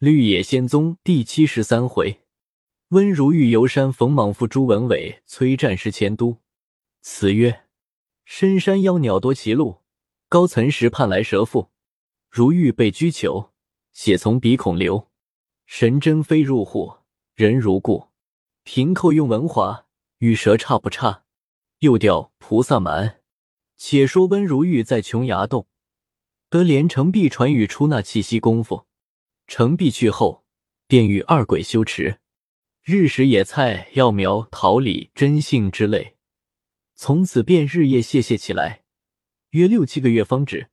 绿野仙踪第七十三回，温如玉游山逢莽夫朱文伟催战师迁都。词曰：深山妖鸟多歧路，高层石畔来蛇腹。如玉被拘囚，血从鼻孔流。神针飞入户，人如故。平寇用文华，与蛇差不差。又调菩萨蛮。且说温如玉在琼崖洞，得连城璧传语出那气息功夫。成璧去后，便与二鬼修持，日食野菜、药苗、桃李、真杏之类，从此便日夜谢谢起来，约六七个月方止。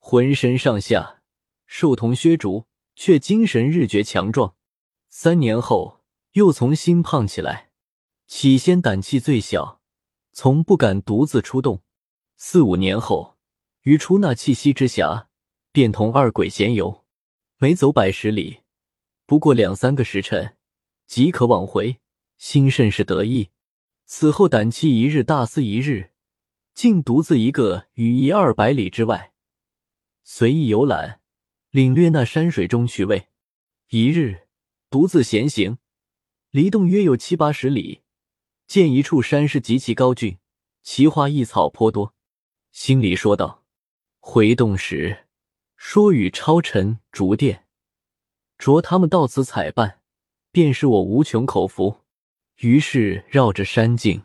浑身上下瘦同削竹，却精神日觉强壮。三年后，又从新胖起来。起先胆气最小，从不敢独自出动。四五年后，于出那气息之暇，便同二鬼闲游。每走百十里，不过两三个时辰，即可往回，心甚是得意。此后胆气一日大似一日，竟独自一个于一二百里之外，随意游览，领略那山水中趣味。一日独自闲行，离洞约有七八十里，见一处山势极其高峻，奇花异草颇多，心里说道：“回洞时。”说与超尘、竹电，着他们到此采办，便是我无穷口福。于是绕着山径，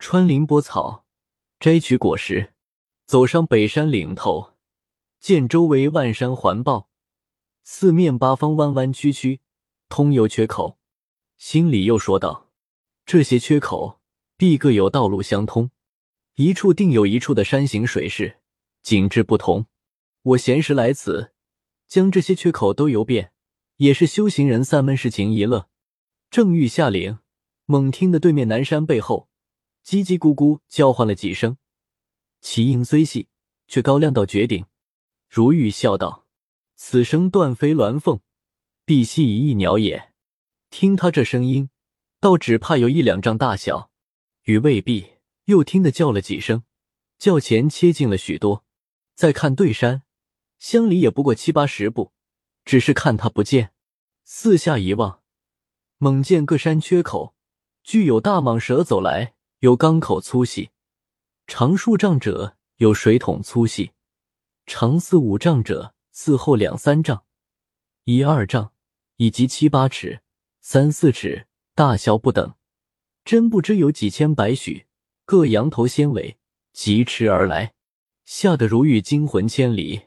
穿林拨草，摘取果实，走上北山岭头，见周围万山环抱，四面八方弯弯曲曲，通有缺口。心里又说道：这些缺口必各有道路相通，一处定有一处的山形水势，景致不同。我闲时来此，将这些缺口都游遍，也是修行人散闷事情一乐。正欲下岭，猛听得对面南山背后叽叽咕咕叫唤了几声，其音虽细，却高亮到绝顶。如玉笑道：“此声断非鸾凤，必系一翼鸟也。听他这声音，倒只怕有一两丈大小。与未必。”又听得叫了几声，叫前切近了许多。再看对山。乡里也不过七八十步，只是看他不见，四下一望，猛见各山缺口，具有大蟒蛇走来，有缸口粗细，长数丈者有水桶粗细，长四五丈者四后两三丈，一二丈，以及七八尺、三四尺，大小不等，真不知有几千百许，各羊头纤尾，疾驰而来，吓得如遇惊魂千里。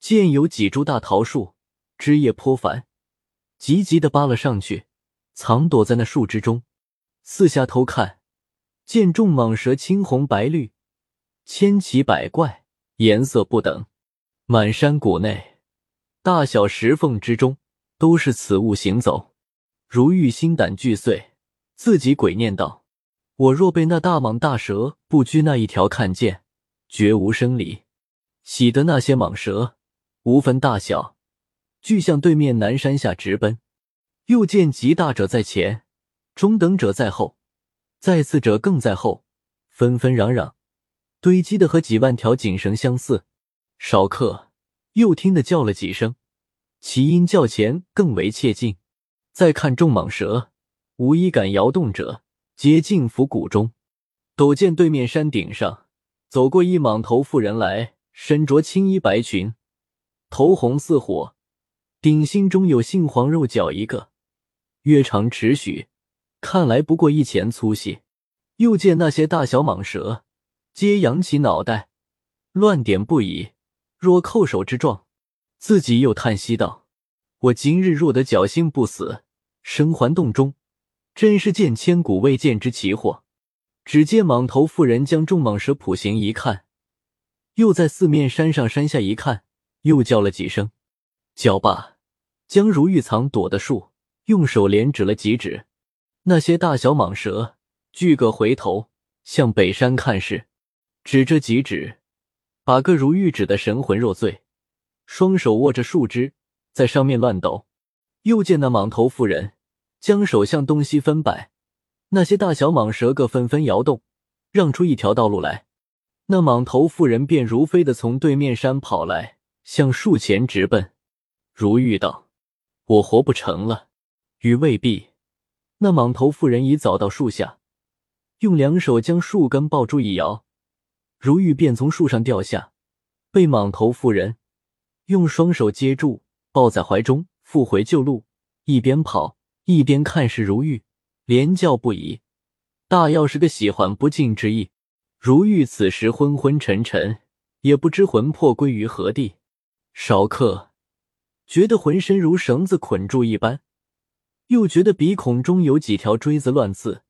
见有几株大桃树，枝叶颇繁，急急的扒了上去，藏躲在那树枝中。四下偷看，见众蟒蛇青红白绿，千奇百怪，颜色不等。满山谷内，大小石缝之中，都是此物行走。如玉心胆俱碎，自己鬼念道：“我若被那大蟒大蛇不拘那一条看见，绝无生理。喜得那些蟒蛇。”无分大小，俱向对面南山下直奔。又见极大者在前，中等者在后，再次者更在后，纷纷攘攘，堆积的和几万条锦绳相似。少客又听得叫了几声，其音较前更为切近。再看众蟒蛇，无一敢摇动者，皆尽伏谷中。陡见对面山顶上走过一蟒头妇人来，身着青衣白裙。头红似火，顶心中有杏黄肉角一个，约长尺许，看来不过一钱粗细。又见那些大小蟒蛇，皆扬起脑袋，乱点不已，若叩首之状。自己又叹息道：“我今日若得侥幸不死，生还洞中，真是见千古未见之奇货。”只见蟒头妇人将众蟒蛇谱形一看，又在四面山上山下一看。又叫了几声，叫罢，将如玉藏躲的树用手连指了几指，那些大小蟒蛇俱各回头向北山看视，指着几指，把个如玉指的神魂若醉，双手握着树枝在上面乱抖。又见那蟒头妇人将手向东西分摆，那些大小蟒蛇各纷纷摇动，让出一条道路来。那蟒头妇人便如飞的从对面山跑来。向树前直奔，如玉道：“我活不成了。与未必，那莽头妇人已早到树下，用两手将树根抱住一摇，如玉便从树上掉下，被莽头妇人用双手接住，抱在怀中，复回旧路，一边跑一边看视如玉，连叫不已，大要是个喜欢不尽之意。如玉此时昏昏沉沉，也不知魂魄归于何地。少刻，觉得浑身如绳子捆住一般，又觉得鼻孔中有几条锥子乱刺，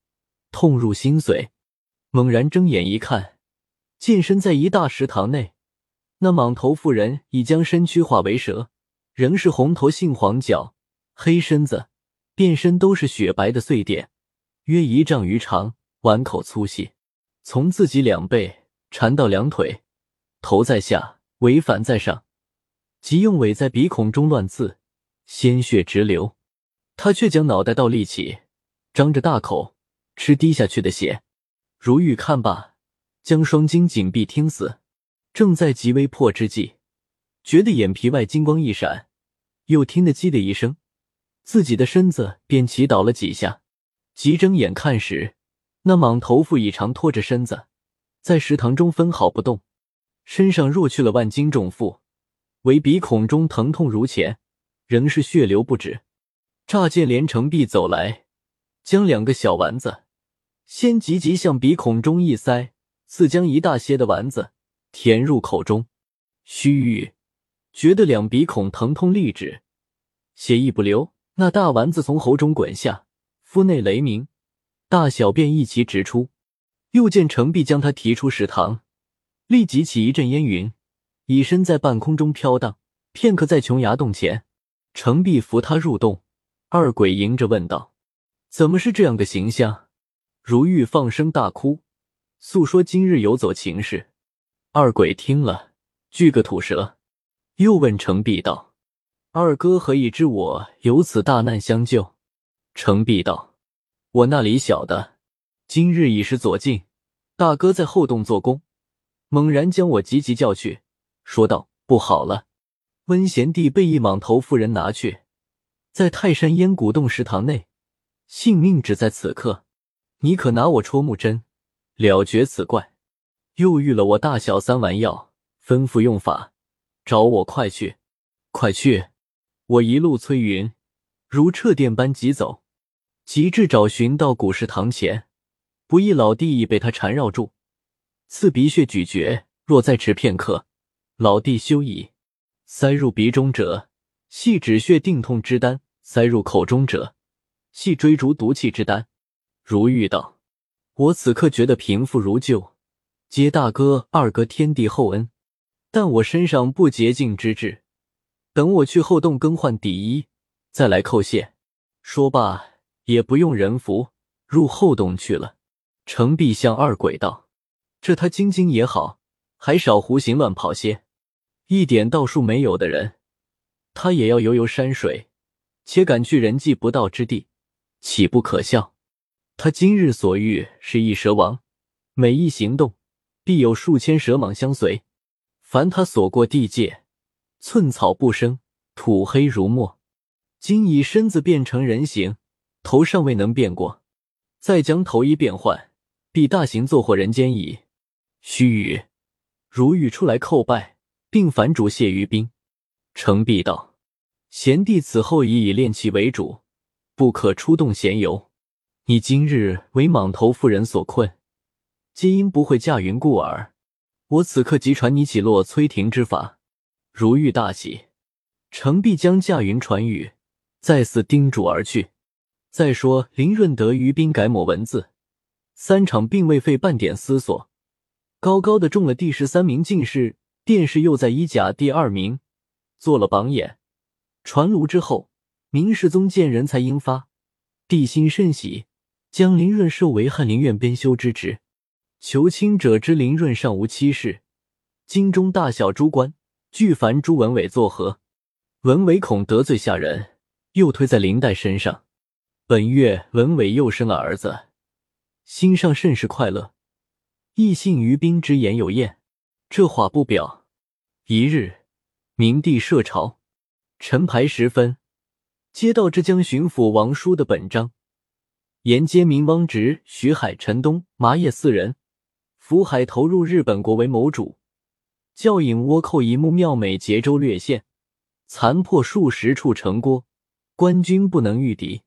痛入心髓。猛然睁眼一看，见身在一大食堂内，那蟒头妇人已将身躯化为蛇，仍是红头杏黄脚，黑身子，遍身都是雪白的碎点，约一丈余长，碗口粗细。从自己两背缠到两腿，头在下，尾反在上，即用尾在鼻孔中乱刺，鲜血直流。他却将脑袋倒立起，张着大口吃滴下去的血。如玉看罢，将双睛紧闭，听死。正在极微破之际，觉得眼皮外金光一闪，又听得“叽”的一声，自己的身子便起倒了几下。急睁眼看时。那蟒头妇已长拖着身子，在食堂中分毫不动，身上若去了万斤重负，唯鼻孔中疼痛如前，仍是血流不止。乍见连城璧走来，将两个小丸子先急急向鼻孔中一塞，似将一大些的丸子填入口中。须臾，觉得两鼻孔疼痛立止，血亦不流。那大丸子从喉中滚下，腹内雷鸣。大小便一齐直出，又见程璧将他提出食堂，立即起一阵烟云，以身在半空中飘荡。片刻在琼崖洞前，程璧扶他入洞，二鬼迎着问道：“怎么是这样个形象？”如玉放声大哭，诉说今日游走情事。二鬼听了，锯个吐舌，又问程璧道：“二哥何以知我有此大难相救？”程璧道。我那里晓得，今日已是左近，大哥在后洞做工，猛然将我急急叫去，说道：“不好了，温贤弟被一莽头妇人拿去，在泰山烟谷洞石堂内，性命只在此刻。你可拿我戳木针，了绝此怪。又遇了我大小三丸药，吩咐用法，找我快去，快去！我一路催云，如掣电般疾走。”及至找寻到古石堂前，不意老弟已被他缠绕住，刺鼻血咀嚼。若再迟片刻，老弟休矣。塞入鼻中者，系止血定痛之丹；塞入口中者，系追逐毒气之丹。如玉道：“我此刻觉得平复如旧，皆大哥、二哥天地厚恩，但我身上不洁净之质，等我去后洞更换底衣，再来叩谢。”说罢。也不用人扶，入后洞去了。程璧向二鬼道：“这他晶晶也好，还少胡行乱跑些。一点道术没有的人，他也要游游山水，且敢去人迹不到之地，岂不可笑？他今日所遇是一蛇王，每一行动必有数千蛇蟒相随。凡他所过地界，寸草不生，土黑如墨。今已身子变成人形。”头尚未能变过，再将头一变换，必大行作祸人间矣。须臾，如玉出来叩拜，并反主谢于兵。程璧道：“贤弟此后已以练气为主，不可出动闲游。你今日为蟒头妇人所困，皆因不会驾云故耳。我此刻即传你起落催停之法。”如玉大喜，程璧将驾云传语，再次叮嘱而去。再说林润德于兵改抹文字，三场并未费半点思索，高高的中了第十三名进士，殿试又在一甲第二名，做了榜眼。传炉之后，明世宗见人才英发，帝心甚喜，将林润授为翰林院编修之职。求亲者知林润尚无妻室，京中大小诸官俱烦朱文伟作何？文伟恐得罪下人，又推在林黛身上。本月文伟又生了儿子，心上甚是快乐，亦信于兵之言有验。这话不表。一日，明帝设朝，晨牌时分，接到浙江巡抚王叔的本章，沿街明汪直、徐海、陈东、麻叶四人，福海投入日本国为谋主，教引倭寇一幕妙美结州略县，残破数十处城郭，官军不能御敌。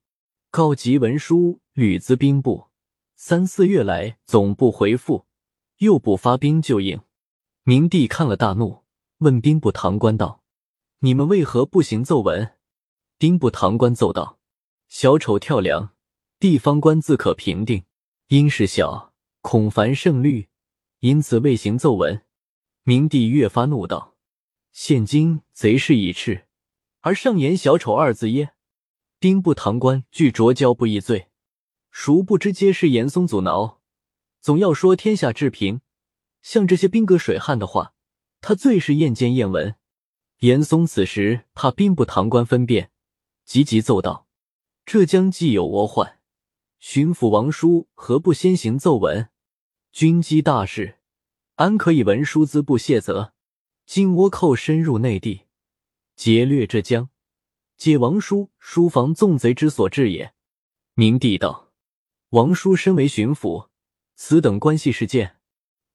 告急文书，屡资兵部。三四月来，总部回复，又不发兵救应。明帝看了大怒，问兵部堂官道：“你们为何不行奏文？”兵部堂官奏道：“小丑跳梁，地方官自可平定。因事小，恐烦胜率，因此未行奏文。”明帝越发怒道：“现今贼势已炽，而上言小丑二字耶？”兵部堂官据着交不议罪，孰不知皆是严嵩阻挠。总要说天下治平，像这些兵戈水旱的话，他最是厌见厌闻。严嵩此时怕兵部堂官分辨。急急奏道：“浙江既有倭患，巡抚王叔何不先行奏闻？军机大事，安可以文书资不卸责？今倭寇深入内地，劫掠浙江，皆王叔书房纵贼之所致也。”明帝道：“王叔身为巡抚，此等关系事件，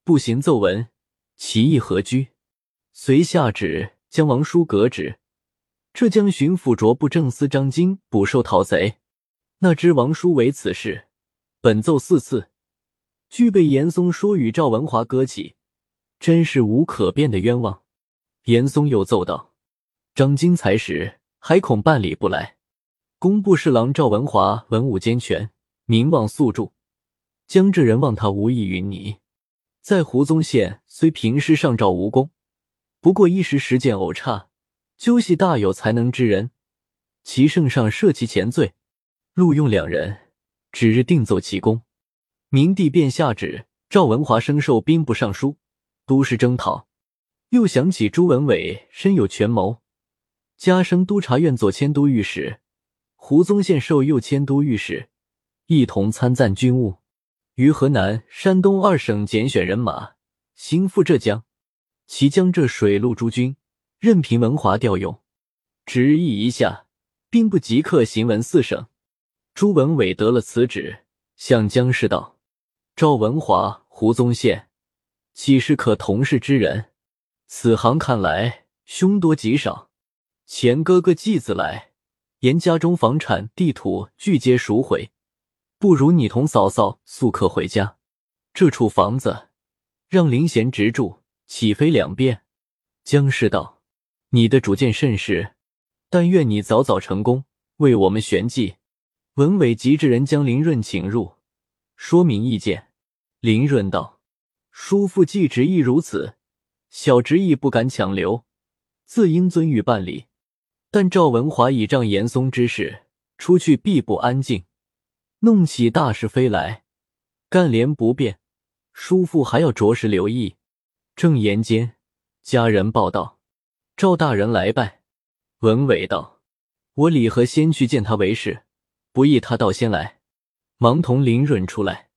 不行奏文，其意何居？”遂下旨将王叔革职。浙江巡抚卓部正司张京捕兽讨贼，那知王叔为此事，本奏四次，俱被严嵩说与赵文华割起，真是无可辩的冤枉。严嵩又奏道：“张京才使，还恐办理不来。工部侍郎赵文华文武兼全，名望素著，江浙人望他无异于你。在胡宗宪虽平时上诏无功，不过一时实践偶差。”究系大有才能之人，其圣上赦其前罪，录用两人，指日定奏其功。明帝便下旨，赵文华升授兵部尚书、都师征讨。又想起朱文伟身有权谋，加升督察院左迁都御史。胡宗宪授右迁都御史，一同参赞军务。于河南、山东二省拣选人马，行赴浙江，其江浙水陆诸军。任凭文华调用，旨意一下，兵部即刻行文四省。朱文伟得了此旨，向江氏道：“赵文华、胡宗宪，岂是可同事之人？此行看来凶多吉少。钱哥哥继子来，沿家中房产、地土俱皆赎回，不如你同嫂嫂速客回家。这处房子让林贤直住，岂非两便？”江氏道。你的主见甚是，但愿你早早成功，为我们旋计。文伟急之人将林润请入，说明意见。林润道：“叔父既执意如此，小侄亦不敢强留，自应遵谕办理。但赵文华倚仗严嵩之事，出去必不安静，弄起大是非来，干连不便。叔父还要着实留意。”正言间，家人报道。赵大人来拜，文伟道：“我李和先去见他为事，不意他倒先来，忙同林润出来。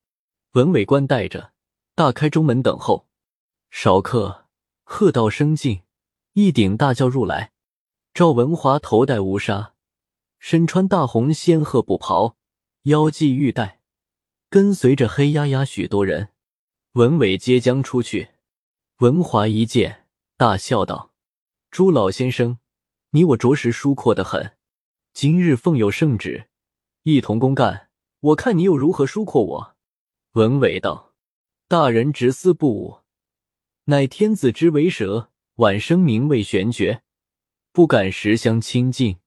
文伟官带着，大开中门等候。少客，喝道声进，一顶大轿入来。赵文华头戴乌纱，身穿大红仙鹤布袍，腰系玉带，跟随着黑压压许多人。文伟接将出去，文华一见，大笑道。”朱老先生，你我着实疏阔的很。今日奉有圣旨，一同公干，我看你又如何疏阔我？文伟道：“大人直思不武，乃天子之为蛇，晚生名位玄绝，不敢实相亲近。”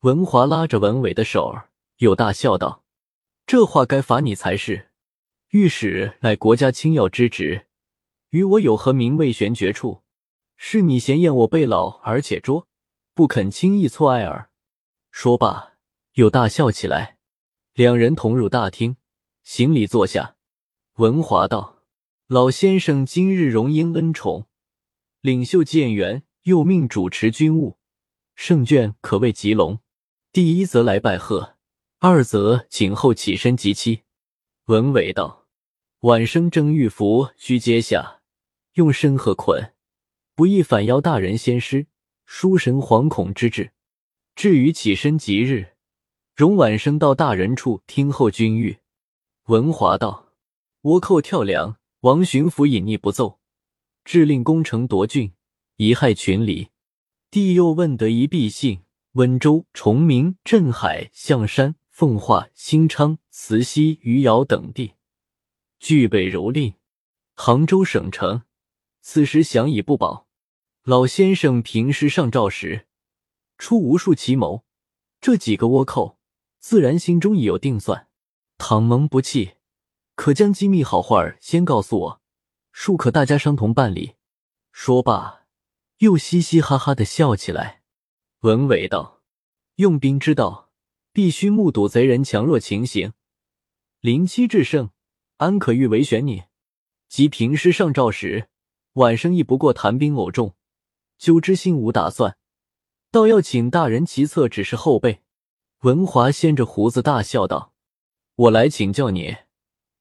文华拉着文伟的手儿，又大笑道：“这话该罚你才是。御史乃国家轻要之职，与我有何名位悬绝处？”是你嫌厌我辈老而且拙，不肯轻易错爱耳。说罢，又大笑起来。两人同入大厅，行礼坐下。文华道：“老先生今日荣膺恩宠，领袖建元，又命主持军务，圣眷可谓极隆。第一则来拜贺，二则请后起身即期。”文伟道：“晚生正玉符须接下，用身何捆。”不意反邀大人先师，书神惶恐之至。至于起身即日，容晚生到大人处听候君谕。文华道：“倭寇跳梁，王巡抚隐匿不奏，致令攻城夺郡，贻害群黎。”帝又问得一必信，温州、崇明、镇海、象山、奉化、兴昌、慈溪、余姚等地，具备蹂躏。杭州省城，此时想已不保。老先生平时上诏时，出无数奇谋，这几个倭寇自然心中已有定算。倘蒙不弃，可将机密好话儿先告诉我，庶可大家商同办理。说罢，又嘻嘻哈哈的笑起来。文伟道：“用兵之道，必须目睹贼人强弱情形，临机制胜，安可欲为选你？即平师上诏时，晚生亦不过谈兵偶众。”久之心无打算，倒要请大人其策只是后辈。文华掀着胡子大笑道：“我来请教你，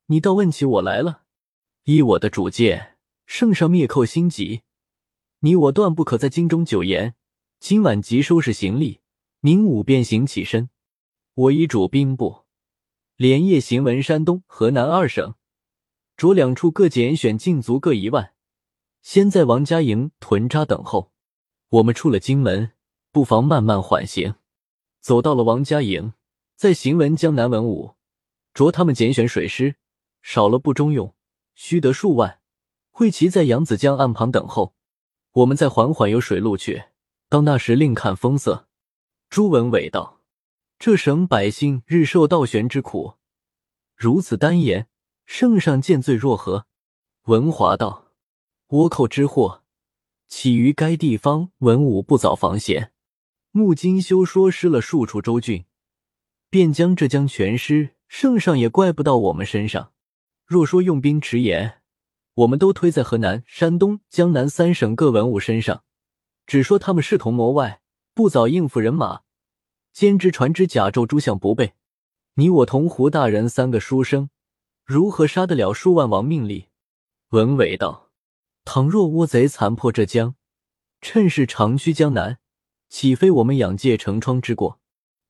你倒问起我来了。依我的主见，圣上灭寇心急，你我断不可在京中久延。今晚即收拾行李，明午便行起身。我已主兵部，连夜行文山东、河南二省，着两处各拣选禁卒各一万，先在王家营屯扎等候。”我们出了京门，不妨慢慢缓行。走到了王家营，再行文江南文武，着他们拣选水师，少了不中用，须得数万，会齐在扬子江岸旁等候。我们再缓缓游水路去，到那时另看风色。朱文伟道：“这省百姓日受倒悬之苦，如此单言，圣上见罪若何？”文华道：“倭寇之祸。”起于该地方文武不早防闲，穆金修说失了数处州郡，便将浙江全失。圣上也怪不到我们身上。若说用兵迟延，我们都推在河南、山东、江南三省各文武身上。只说他们视同谋外，不早应付人马，兼之传之甲胄诸相不备。你我同胡大人三个书生，如何杀得了数万亡命力？文伟道。倘若倭贼残破浙江，趁势长驱江南，岂非我们养界成疮之过？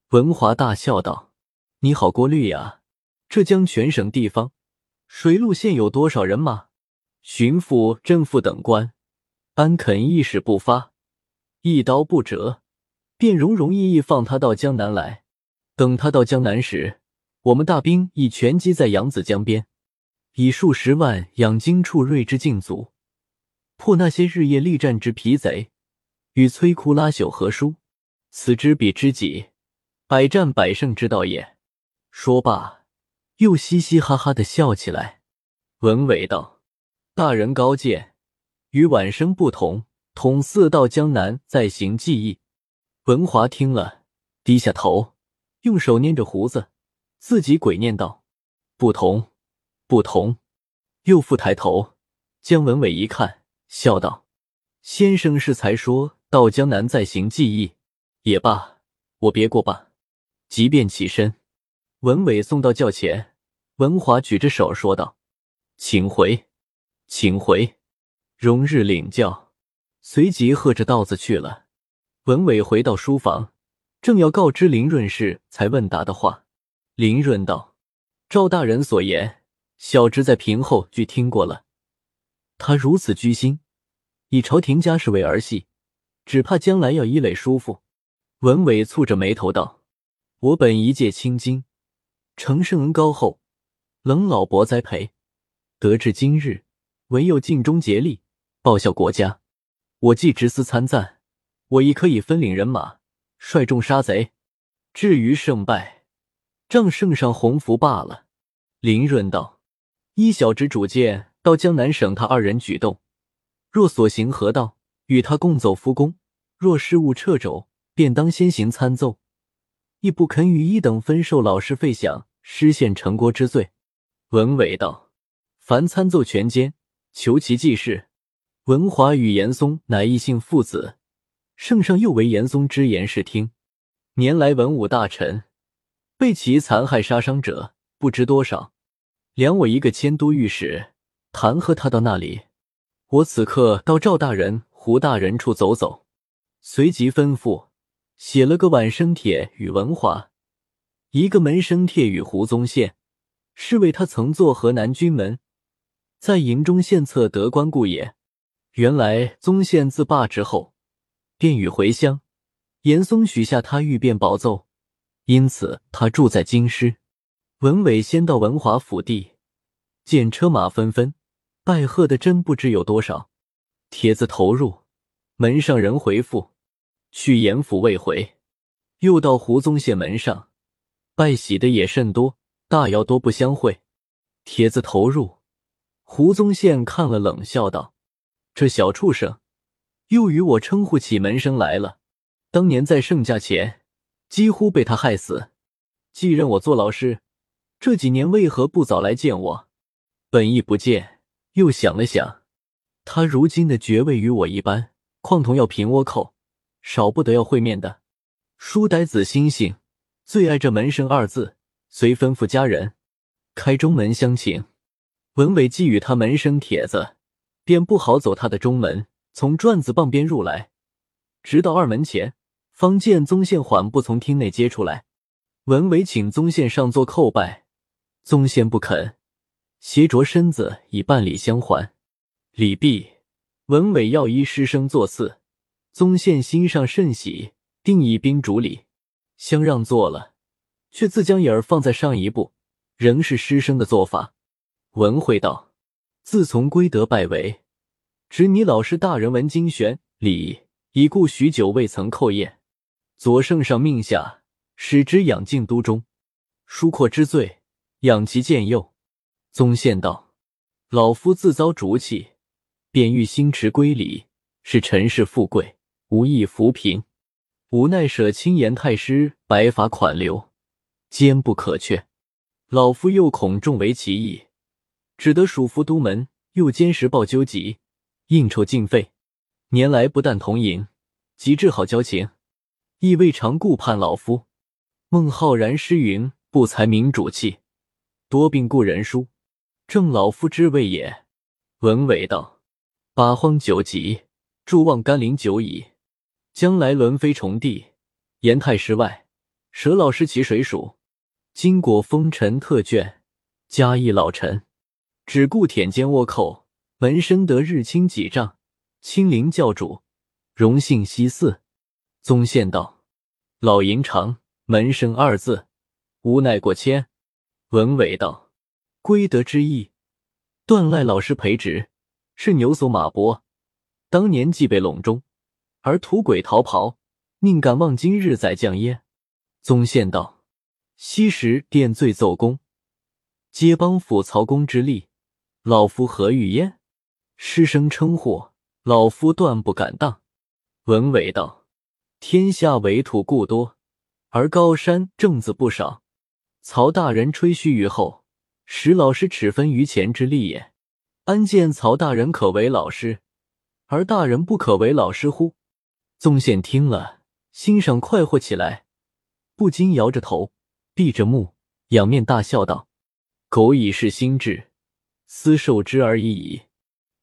文华大笑道：“你好过虑呀！浙江全省地方，水陆现有多少人马？巡抚、镇抚等官，安肯一矢不发，一刀不折，便容容易易放他到江南来？等他到江南时，我们大兵已全集在扬子江边，以数十万养精处锐之劲卒。”破那些日夜力战之皮贼，与摧枯拉朽何殊？此之彼知己，百战百胜之道也。说罢，又嘻嘻哈哈的笑起来。文伟道：“大人高见，与晚生不同。统四到江南再行计议。”文华听了，低下头，用手捏着胡子，自己鬼念道：“不同，不同。”又复抬头，将文伟一看。笑道：“先生是才说到江南再行记忆，也罢，我别过吧。”即便起身，文伟送到轿前，文华举着手说道：“请回，请回，容日领教。”随即喝着道子去了。文伟回到书房，正要告知林润氏，才问答的话。林润道：“赵大人所言，小侄在平后俱听过了。”他如此居心，以朝廷家事为儿戏，只怕将来要依累叔父。文伟蹙着眉头道：“我本一介青金，承圣恩高厚，冷老伯栽培，得至今日，唯有尽忠竭力，报效国家。我既执司参赞，我亦可以分领人马，率众杀贼。至于胜败，仗圣上洪福罢了。”林润道：“依小侄主见。”到江南省，他二人举动，若所行合道，与他共走夫公；若事务掣肘，便当先行参奏，亦不肯与一等分受老师费饷，失陷城国之罪。文伟道：凡参奏权奸，求其济事。文华与严嵩乃异姓父子，圣上又为严嵩之言视听。年来文武大臣被其残害杀伤者，不知多少。量我一个迁都御史。弹劾他到那里，我此刻到赵大人、胡大人处走走。随即吩咐写了个晚生帖与文华，一个门生帖与胡宗宪，是为他曾做河南军门，在营中献策得官故也。原来宗宪自罢之后，便欲回乡，严嵩许下他欲变宝奏，因此他住在京师。文伟先到文华府地，见车马纷纷，拜贺的真不知有多少。帖子投入，门上人回复：去严府未回。又到胡宗宪门上，拜喜的也甚多，大要多不相会。帖子投入，胡宗宪看了，冷笑道。这小畜生，又与我称呼起门生来了。当年在盛家前，几乎被他害死。继任我做老师，这几年为何不早来见我？本意不见，又想了想，他如今的爵位与我一般，况同要平倭寇，少不得要会面的。书呆子心性，最爱这门生二字，遂吩咐家人开中门相请。文伟寄与他门生帖子。便不好走他的中门，从转子傍边入来，直到二门前，方见宗宪缓步从厅内接出来。文伟请宗宪上座叩拜，宗宪不肯，斜着身子以半礼相还。礼毕，文伟要依师生座次，宗宪心上甚喜，定以宾主礼，相让座了，却自将眼儿放在上一步，仍是师生的做法。文会道。自从归德拜为，执你老师大人文经玄礼，已故许久未曾叩谒。左圣上命下，使之养静都中，疏阔之罪，养其渐幼。宗宪道：“老夫自遭逐气，便欲心持归里，是尘世富贵，无益扶贫。无奈舍亲言太师白发款留，坚不可却。老夫又恐众为其意。”只得属服都门，又兼时报纠集，应酬尽废。年来不但同饮，即致好交情，亦未尝顾盼老夫。孟浩然诗云：“不才明主气，多病故人疏，正老夫之谓也。”文伟道：“八荒九极，诸望甘霖久矣。将来轮飞重地，言太师外，舍老师其谁属？今果风尘特眷，嘉义老臣。”只顾舔肩倭寇，门生得日清几丈，亲临教主，荣幸西寺。宗宪道：“老营长，门生二字，无奈过谦。”文伟道：“归德之意，断赖老师培植，是牛擞马搏，当年既被笼中，而土鬼逃跑，宁敢忘今日载将耶？”宗宪道：“昔时殿罪奏功，皆帮辅曹公之力。”老夫何欲焉？师生称呼，老夫断不敢当。文伟道：“天下为土故多，而高山正子不少。曹大人吹嘘于后，使老师齿分于前之力也。安见曹大人可为老师，而大人不可为老师乎？”宗宪听了，心上快活起来，不禁摇着头，闭着目，仰面大笑道：“苟以是心智。”斯受之而已矣。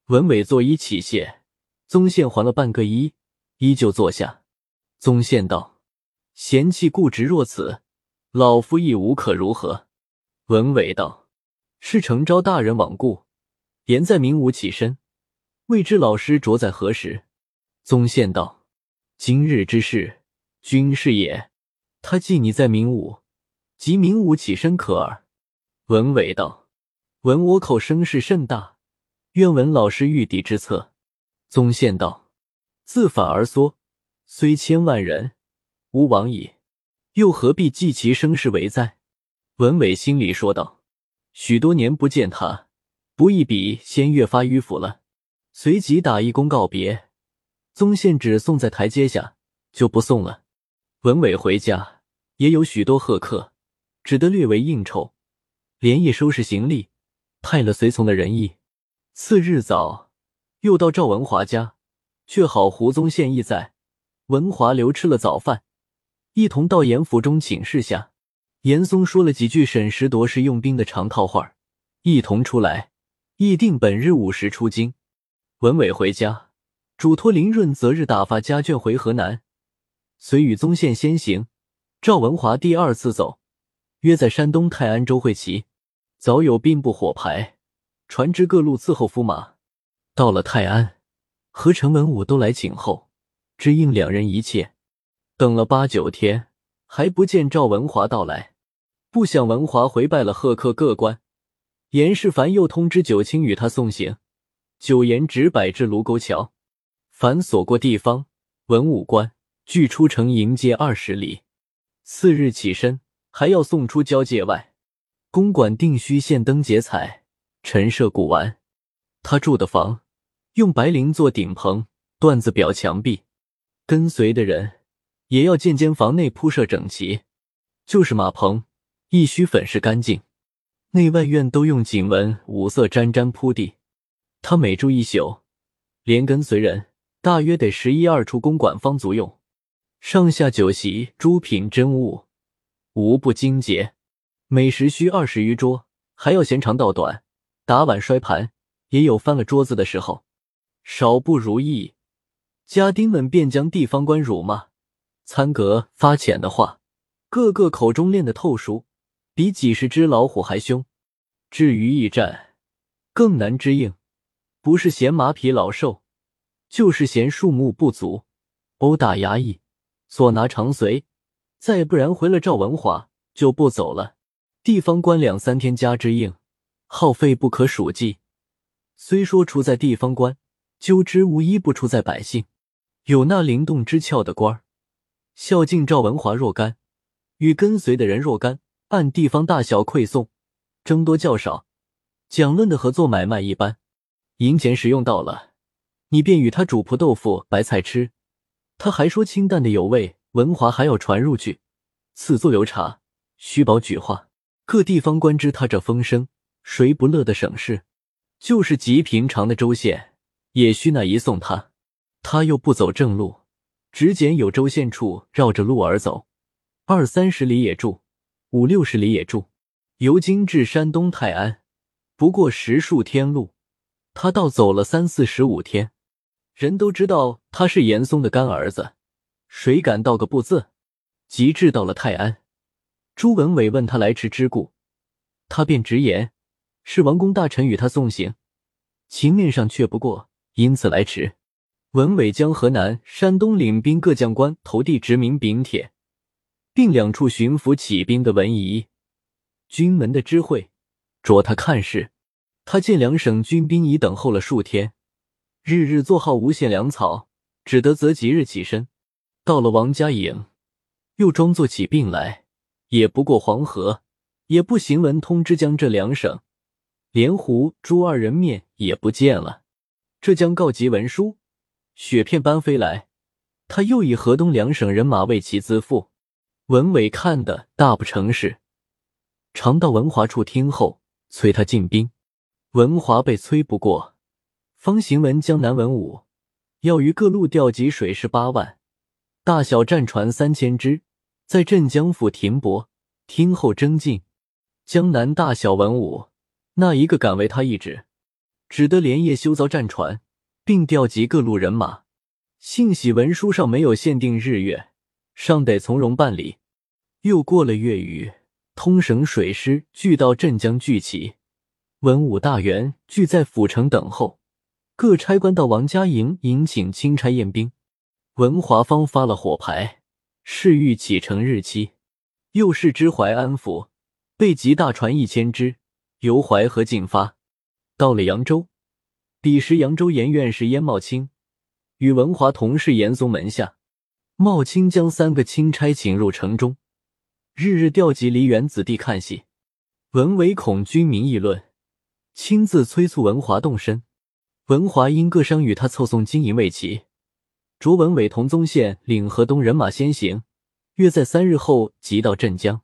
文伟作揖起谢，宗宪还了半个揖，依旧坐下。宗宪道：“贤妻固执若此，老夫亦无可如何。”文伟道：“是承昭大人罔顾，言在明武起身，未知老师着在何时？”宗宪道：“今日之事，君是也。他记你在明武，即明武起身可耳。”文伟道。闻我口声势甚大，愿闻老师御敌之策。宗宪道：“自反而缩，虽千万人，吾往矣。又何必计其声势为哉？”文伟心里说道：“许多年不见他，不一比先越发迂腐了。”随即打一躬告别。宗宪只送在台阶下，就不送了。文伟回家也有许多贺客，只得略为应酬，连夜收拾行李。派了随从的人意，次日早，又到赵文华家，却好胡宗宪亦在。文华留吃了早饭，一同到严府中请示下。严嵩说了几句审时度势用兵的长套话，一同出来，议定本日午时出京。文伟回家，嘱托林润择日打发家眷回河南，随与宗宪先行。赵文华第二次走，约在山东泰安州会齐。早有兵部火牌，传至各路伺候驸马。到了泰安，何成、文武都来请候，只应两人一切。等了八九天，还不见赵文华到来。不想文华回拜了贺客各官，严世蕃又通知九卿与他送行。九言直摆至卢沟桥，凡所过地方，文武官俱出城迎接二十里。次日起身，还要送出交界外。公馆定须现灯结彩，陈设古玩。他住的房用白绫做顶棚，缎子裱墙壁。跟随的人也要间间房内铺设整齐，就是马棚亦须粉饰干净。内外院都用锦纹五色毡毡铺地。他每住一宿，连跟随人大约得十一二处公馆方足用。上下酒席，诸品珍物无不精洁。每时需二十余桌，还要嫌长道短，打碗摔盘也有翻了桌子的时候。少不如意，家丁们便将地方官辱骂。参格发遣的话，个个口中练得透熟，比几十只老虎还凶。至于驿站，更难支应，不是嫌马匹老瘦，就是嫌数目不足，殴打衙役，索拿长随，再不然回了赵文华就不走了。地方官两三天加之应，耗费不可数计。虽说出在地方官，究之无一不出在百姓。有那灵动之窍的官儿，孝敬赵文华若干，与跟随的人若干，按地方大小馈送，争多较少，讲论的和做买卖一般。银钱使用到了，你便与他煮葡豆腐、白菜吃，他还说清淡的有味。文华还要传入去，赐做油茶，虚宝举化。各地方官知他这风声，谁不乐得省事？就是极平常的州县，也需那一送他。他又不走正路，只拣有州县处，绕着路而走，二三十里也住，五六十里也住。由京至山东泰安，不过十数天路，他倒走了三四十五天。人都知道他是严嵩的干儿子，谁敢道个不字？及至到了泰安。朱文伟问他来迟之故，他便直言是王公大臣与他送行，情面上却不过，因此来迟。文伟将河南、山东领兵各将官投递直名禀帖，并两处巡抚起兵的文仪、军门的知会，着他看事。他见两省军兵已等候了数天，日日做好无限粮草，只得择吉日起身。到了王家营，又装作起病来。也不过黄河，也不行文通知将这两省，连胡朱二人面也不见了。这将告急文书，雪片般飞来。他又以河东两省人马为其资负。文伟看的大不成事，常到文华处听后，催他进兵。文华被催不过，方行文江南文武要于各路调集水师八万，大小战船三千只。在镇江府停泊，听候征进。江南大小文武，那一个敢为他一旨，只得连夜修造战船，并调集各路人马。幸喜文书上没有限定日月，尚得从容办理。又过了月余，通省水师俱到镇江聚齐，文武大员俱在府城等候。各差官到王家营迎请钦差验兵。文华方发了火牌。事欲启程日期，又是知淮安府备集大船一千只，由淮河进发。到了扬州，彼时扬州盐院士燕茂卿与文华同是严嵩门下。茂卿将三个钦差请入城中，日日调集梨园子弟看戏。文伟恐军民议论，亲自催促文华动身。文华因各商与他凑送金银未齐。卓文伟同宗宪领河东人马先行，约在三日后即到镇江。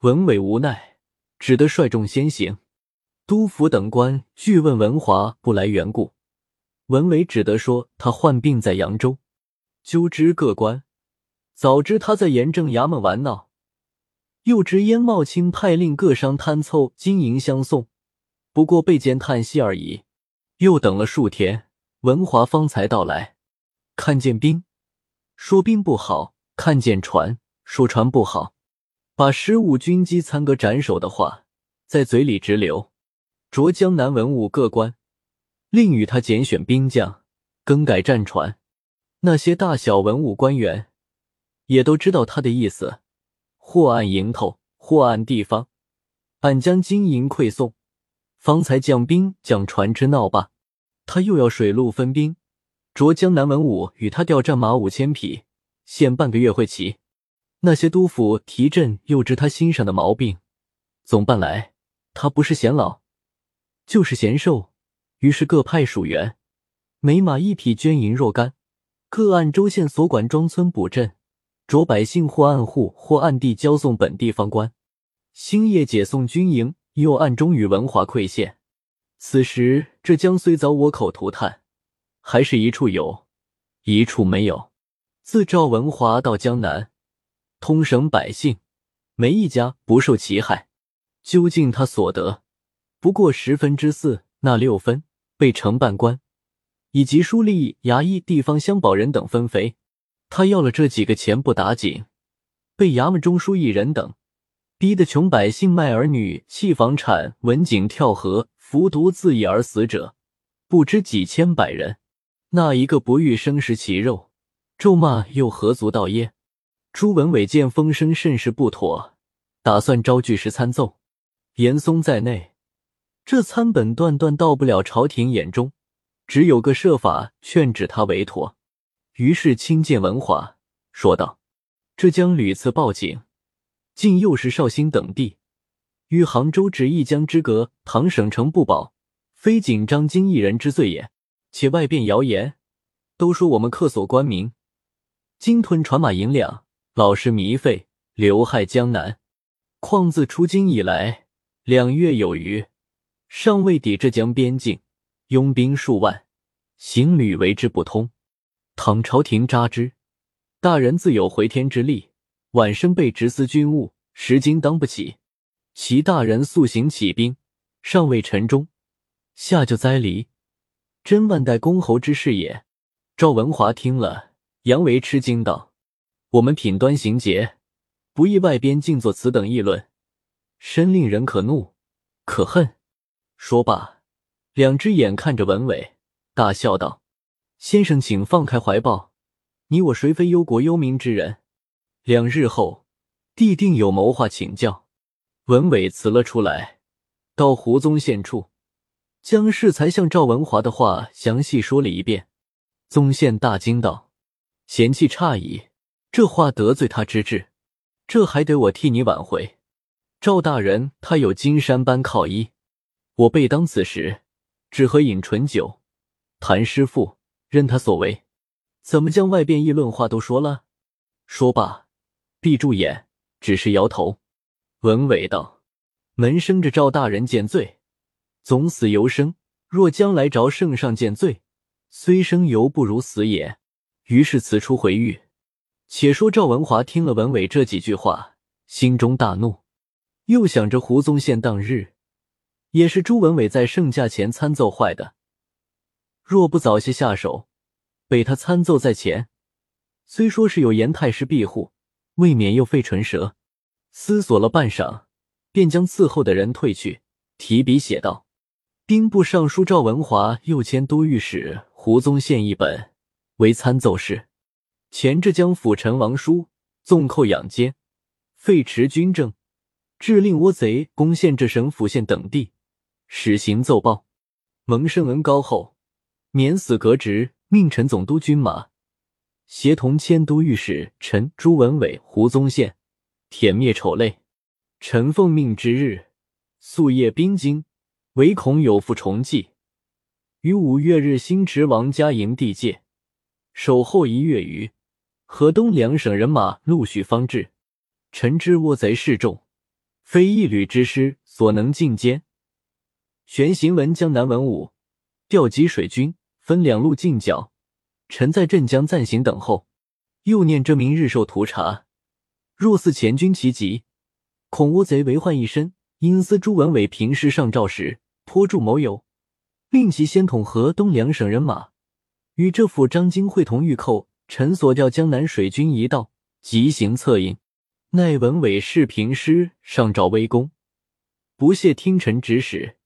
文伟无奈，只得率众先行。督府等官俱问文华不来缘故，文伟只得说他患病在扬州。究知各官，早知他在盐政衙门玩闹，又知燕茂卿派令各商贪凑金银相送，不过被见叹息而已。又等了数天，文华方才到来。看见兵，说兵不好，看见船，说船不好，把十五军机参个斩首的话，在嘴里直流。着江南文武各官，另与他拣选兵将，更改战船。那些大小文武官员，也都知道他的意思，或按营头，或按地方，按将金银馈送，方才将兵将船只闹罢。他又要水陆分兵，着江南文武与他调战马五千匹，限半个月会齐。那些督府提镇又知他心上的毛病，总办来，他不是嫌老。就是嫌瘦，于是各派属员，每马一匹，捐银若干，各按州县所管庄村补镇，着百姓或按户或按地交送本地方官。星夜解送军营，又暗中与文华馈献。此时浙江虽遭倭寇涂炭，还是一处有，一处没有。自赵文华到江南，通省百姓没一家不受其害。究竟他所得？不过十分之四，那六分被承办官以及书吏、衙役、地方乡保人等分肥。他要了这几个钱不打紧，被衙门中书一人等逼得穷百姓卖儿女、弃房产、文景跳河、服毒自缢而死者，不知几千百人。那一个不欲生食其肉，咒骂又何足道耶？朱文伟见风声甚是不妥，打算招巨石参奏，严嵩在内。这参本断断到不了朝廷眼中，只有个设法劝止他为妥。于是亲见文华，说道：“浙江屡次报警，竟又是绍兴等地，与杭州只一江之隔，唐省城不保，非紧张京一人之罪也。且外边谣言，都说我们客所官民，鲸吞船马银两，老是糜费，流害江南。况自出京以来，两月有余。”尚未抵浙江边境，拥兵数万，行旅为之不通。倘朝廷扎之，大人自有回天之力。晚生被执司军务，实今当不起。其大人速行起兵，尚未臣忠，下就灾离，真万代公侯之事也。赵文华听了，扬为吃惊道：“我们品端行节，不意外边竟作此等议论，深令人可怒可恨。”说罢，两只眼看着文伟，大笑道：“先生，请放开怀抱，你我谁非忧国忧民之人？两日后，必定有谋划请教。”文伟辞了出来，到胡宗宪处，将适才向赵文华的话详细说了一遍。宗宪大惊道：“嫌弃差矣，这话得罪他之至，这还得我替你挽回。赵大人他有金山般靠依。”我辈当此时，只喝饮醇酒，谈师傅，任他所为。怎么将外边议论话都说了？说罢，闭住眼，只是摇头。文伟道：“门生着赵大人见罪，总死犹生。若将来着圣上见罪，虽生犹不如死也。”于是辞出回狱。且说赵文华听了文伟这几句话，心中大怒，又想着胡宗宪当日。也是朱文伟在圣驾前参奏坏的，若不早些下手，被他参奏在前，虽说是有严太师庇护，未免又费唇舌。思索了半晌，便将伺候的人退去，提笔写道：“兵部尚书赵文华又迁都御史胡宗宪一本为参奏事。前浙江府陈王书纵寇养奸，废弛军政，致令倭贼攻陷这省府县等地。”始行奏报，蒙圣恩高厚，免死革职，命臣总督军马，协同迁都御史陈朱文伟、胡宗宪，舔灭丑类。臣奉命之日，夙夜兵精，唯恐有负重计。于五月日，星驰王家营地界，守候一月余，河东两省人马陆续方至。臣知倭贼势众，非一旅之师所能尽歼。玄行文江南文武调集水军，分两路进剿。臣在镇江暂行等候。又念这明日受图查，若似前军齐集，恐倭贼为患一身。因思朱文伟平时上诏时颇助谋友，令其先统河东两省人马，与这府张京会同御寇。臣所调江南水军一道，即行策应。奈文伟侍平师上诏微公，不屑听臣指使。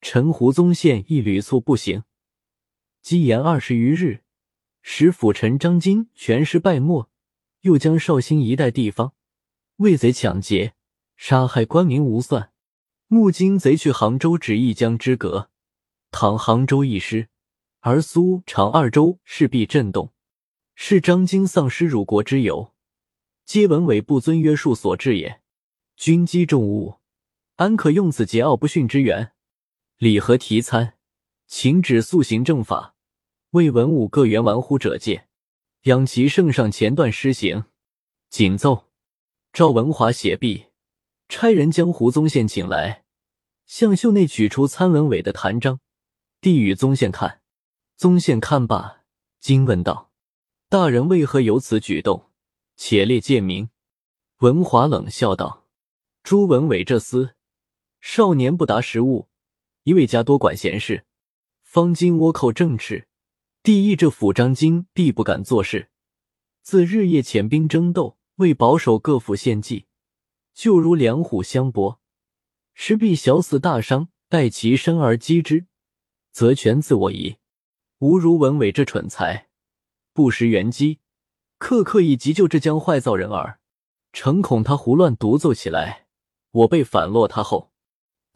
陈胡宗宪亦屡促不行，积言二十余日，使辅臣张金全师败没，又将绍兴一带地方为贼抢劫，杀害官民无算。目今贼去杭州只一江之隔，倘杭州一失，而苏常二州势必震动。是张金丧失辱国之由，皆文伟不遵约束所致也。军机重物，安可用此桀骜不驯之源？礼和提参，请旨速行正法，为文武各员玩忽者戒，养其圣上前段施行。谨奏。赵文华写毕，差人将胡宗宪请来，向袖内取出参文伟的弹章，递与宗宪看。宗宪看罢，惊问道：“大人为何有此举动？且列诫明。”文华冷笑道：“朱文伟这厮，少年不达时务。”一味家多管闲事，方今倭寇正炽，帝意这府张京必不敢做事，自日夜遣兵争斗，为保守各府献计，就如两虎相搏，势必小死大伤。待其生而击之，则全自我矣。吾如文伟这蠢材，不识圆机，刻刻以急救这将坏造人儿，诚恐他胡乱独奏起来，我辈反落他后。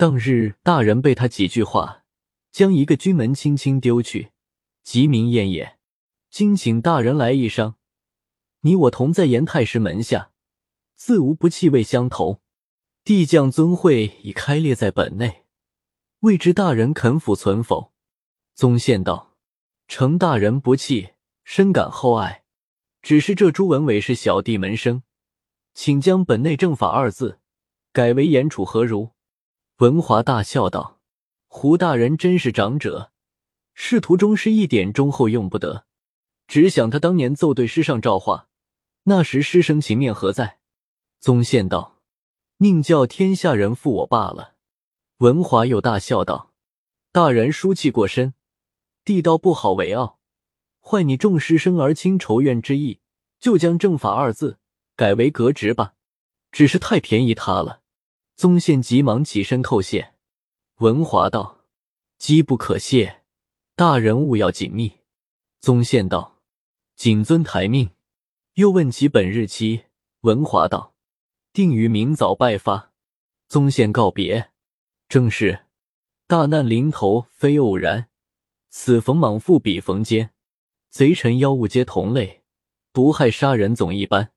当日大人被他几句话，将一个军门轻轻丢去，极明艳也。今请大人来一商，你我同在严太师门下，自无不气味相投。帝将尊会已开列在本内，未知大人肯抚存否？宗宪道：“程大人不弃，深感厚爱。只是这朱文伟是小弟门生，请将本内正法二字改为严处，何如？”文华大笑道：“胡大人真是长者，仕途中是一点忠厚用不得。只想他当年奏对师上诏话，那时师生情面何在？”宗宪道：“宁叫天下人负我罢了。”文华又大笑道：“大人书气过深，地道不好为傲，坏你众师生而亲仇怨之意，就将正法二字改为革职吧。只是太便宜他了。”宗宪急忙起身叩谢，文华道：“机不可谢，大人务要紧密。”宗宪道：“谨遵台命。”又问其本日期，文华道：“定于明早拜发。”宗宪告别，正是大难临头非偶然，此逢莽妇彼逢奸，贼臣妖物皆同类，毒害杀人总一般。